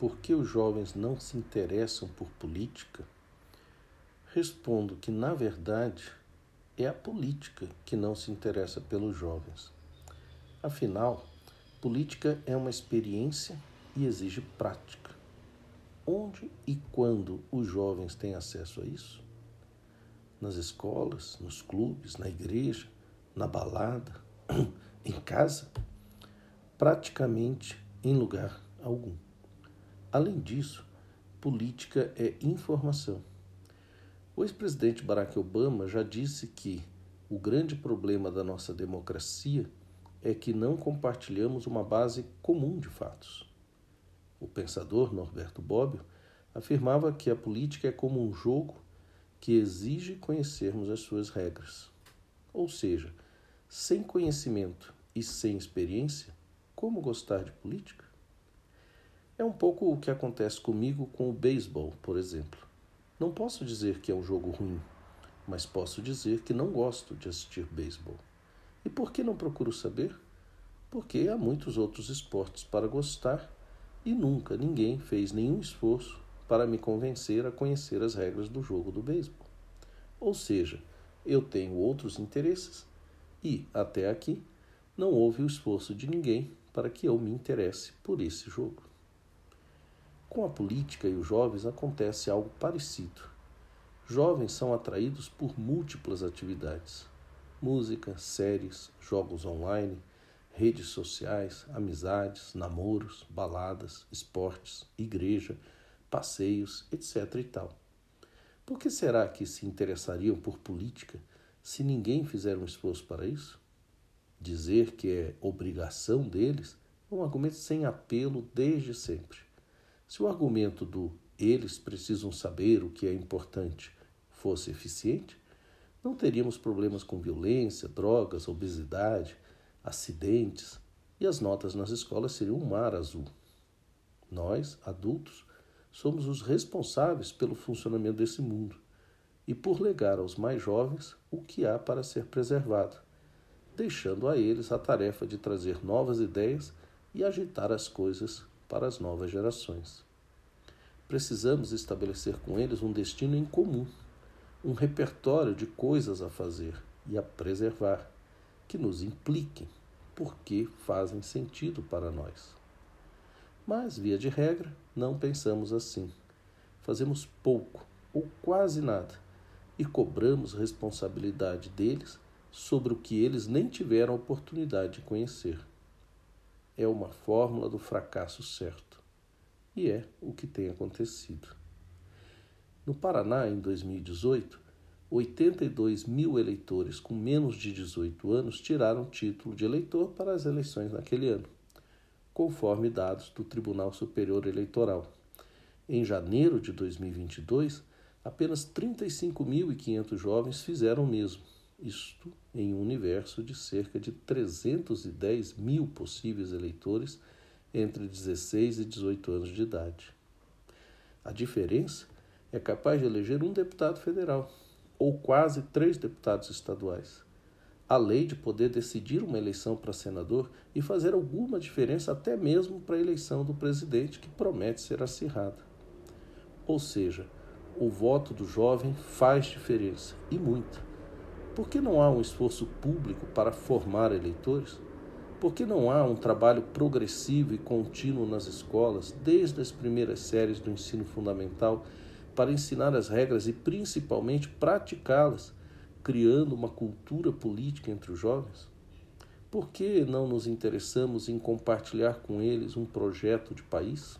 por que os jovens não se interessam por política, respondo que, na verdade, é a política que não se interessa pelos jovens. Afinal, política é uma experiência e exige prática. Onde e quando os jovens têm acesso a isso? Nas escolas, nos clubes, na igreja, na balada, em casa? Praticamente em lugar algum. Além disso, política é informação. O ex-presidente Barack Obama já disse que o grande problema da nossa democracia é que não compartilhamos uma base comum de fatos. O pensador Norberto Bobbio afirmava que a política é como um jogo que exige conhecermos as suas regras. Ou seja, sem conhecimento e sem experiência, como gostar de política? É um pouco o que acontece comigo com o beisebol, por exemplo. Não posso dizer que é um jogo ruim, mas posso dizer que não gosto de assistir beisebol. E por que não procuro saber? Porque há muitos outros esportes para gostar e nunca ninguém fez nenhum esforço para me convencer a conhecer as regras do jogo do beisebol. Ou seja, eu tenho outros interesses e, até aqui, não houve o esforço de ninguém para que eu me interesse por esse jogo. Com a política e os jovens acontece algo parecido. Jovens são atraídos por múltiplas atividades: música, séries, jogos online, redes sociais, amizades, namoros, baladas, esportes, igreja, passeios, etc. e tal. Por que será que se interessariam por política se ninguém fizer um esforço para isso? Dizer que é obrigação deles é um argumento sem apelo desde sempre. Se o argumento do eles precisam saber o que é importante fosse eficiente, não teríamos problemas com violência, drogas, obesidade, acidentes e as notas nas escolas seriam um mar azul. Nós, adultos, somos os responsáveis pelo funcionamento desse mundo e por legar aos mais jovens o que há para ser preservado, deixando a eles a tarefa de trazer novas ideias e agitar as coisas para as novas gerações. Precisamos estabelecer com eles um destino em comum, um repertório de coisas a fazer e a preservar, que nos impliquem, porque fazem sentido para nós. Mas, via de regra, não pensamos assim. Fazemos pouco ou quase nada e cobramos responsabilidade deles sobre o que eles nem tiveram oportunidade de conhecer é uma fórmula do fracasso certo. E é o que tem acontecido. No Paraná, em 2018, 82 mil eleitores com menos de 18 anos tiraram título de eleitor para as eleições naquele ano, conforme dados do Tribunal Superior Eleitoral. Em janeiro de 2022, apenas 35.500 jovens fizeram o mesmo isto em um universo de cerca de 310 mil possíveis eleitores entre 16 e 18 anos de idade. A diferença é capaz de eleger um deputado federal ou quase três deputados estaduais. A lei de poder decidir uma eleição para senador e fazer alguma diferença até mesmo para a eleição do presidente, que promete ser acirrada. Ou seja, o voto do jovem faz diferença e muita. Por que não há um esforço público para formar eleitores? Por que não há um trabalho progressivo e contínuo nas escolas, desde as primeiras séries do ensino fundamental, para ensinar as regras e principalmente praticá-las, criando uma cultura política entre os jovens? Por que não nos interessamos em compartilhar com eles um projeto de país?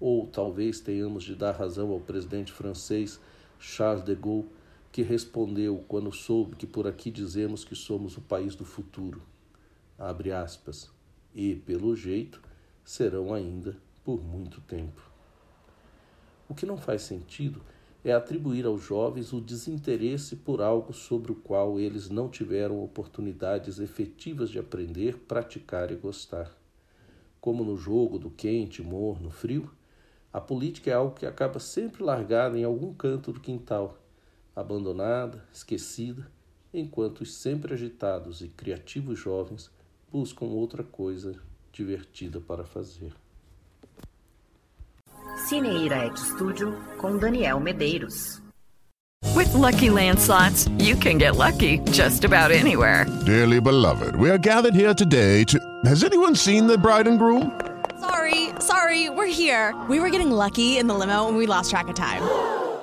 Ou talvez tenhamos de dar razão ao presidente francês Charles de Gaulle que respondeu quando soube que por aqui dizemos que somos o país do futuro. Abre aspas. E, pelo jeito, serão ainda por muito tempo. O que não faz sentido é atribuir aos jovens o desinteresse por algo sobre o qual eles não tiveram oportunidades efetivas de aprender, praticar e gostar. Como no jogo do quente, morno, frio, a política é algo que acaba sempre largada em algum canto do quintal, abandonada, esquecida, enquanto os sempre agitados e criativos jovens buscam outra coisa divertida para fazer. Cineira Et Studio com Daniel Medeiros. With lucky landslots, you can get lucky just about anywhere. Dearly beloved, we are gathered here today to. Has anyone seen the bride and groom? Sorry, sorry, we're here. We were getting lucky in the limo and we lost track of time.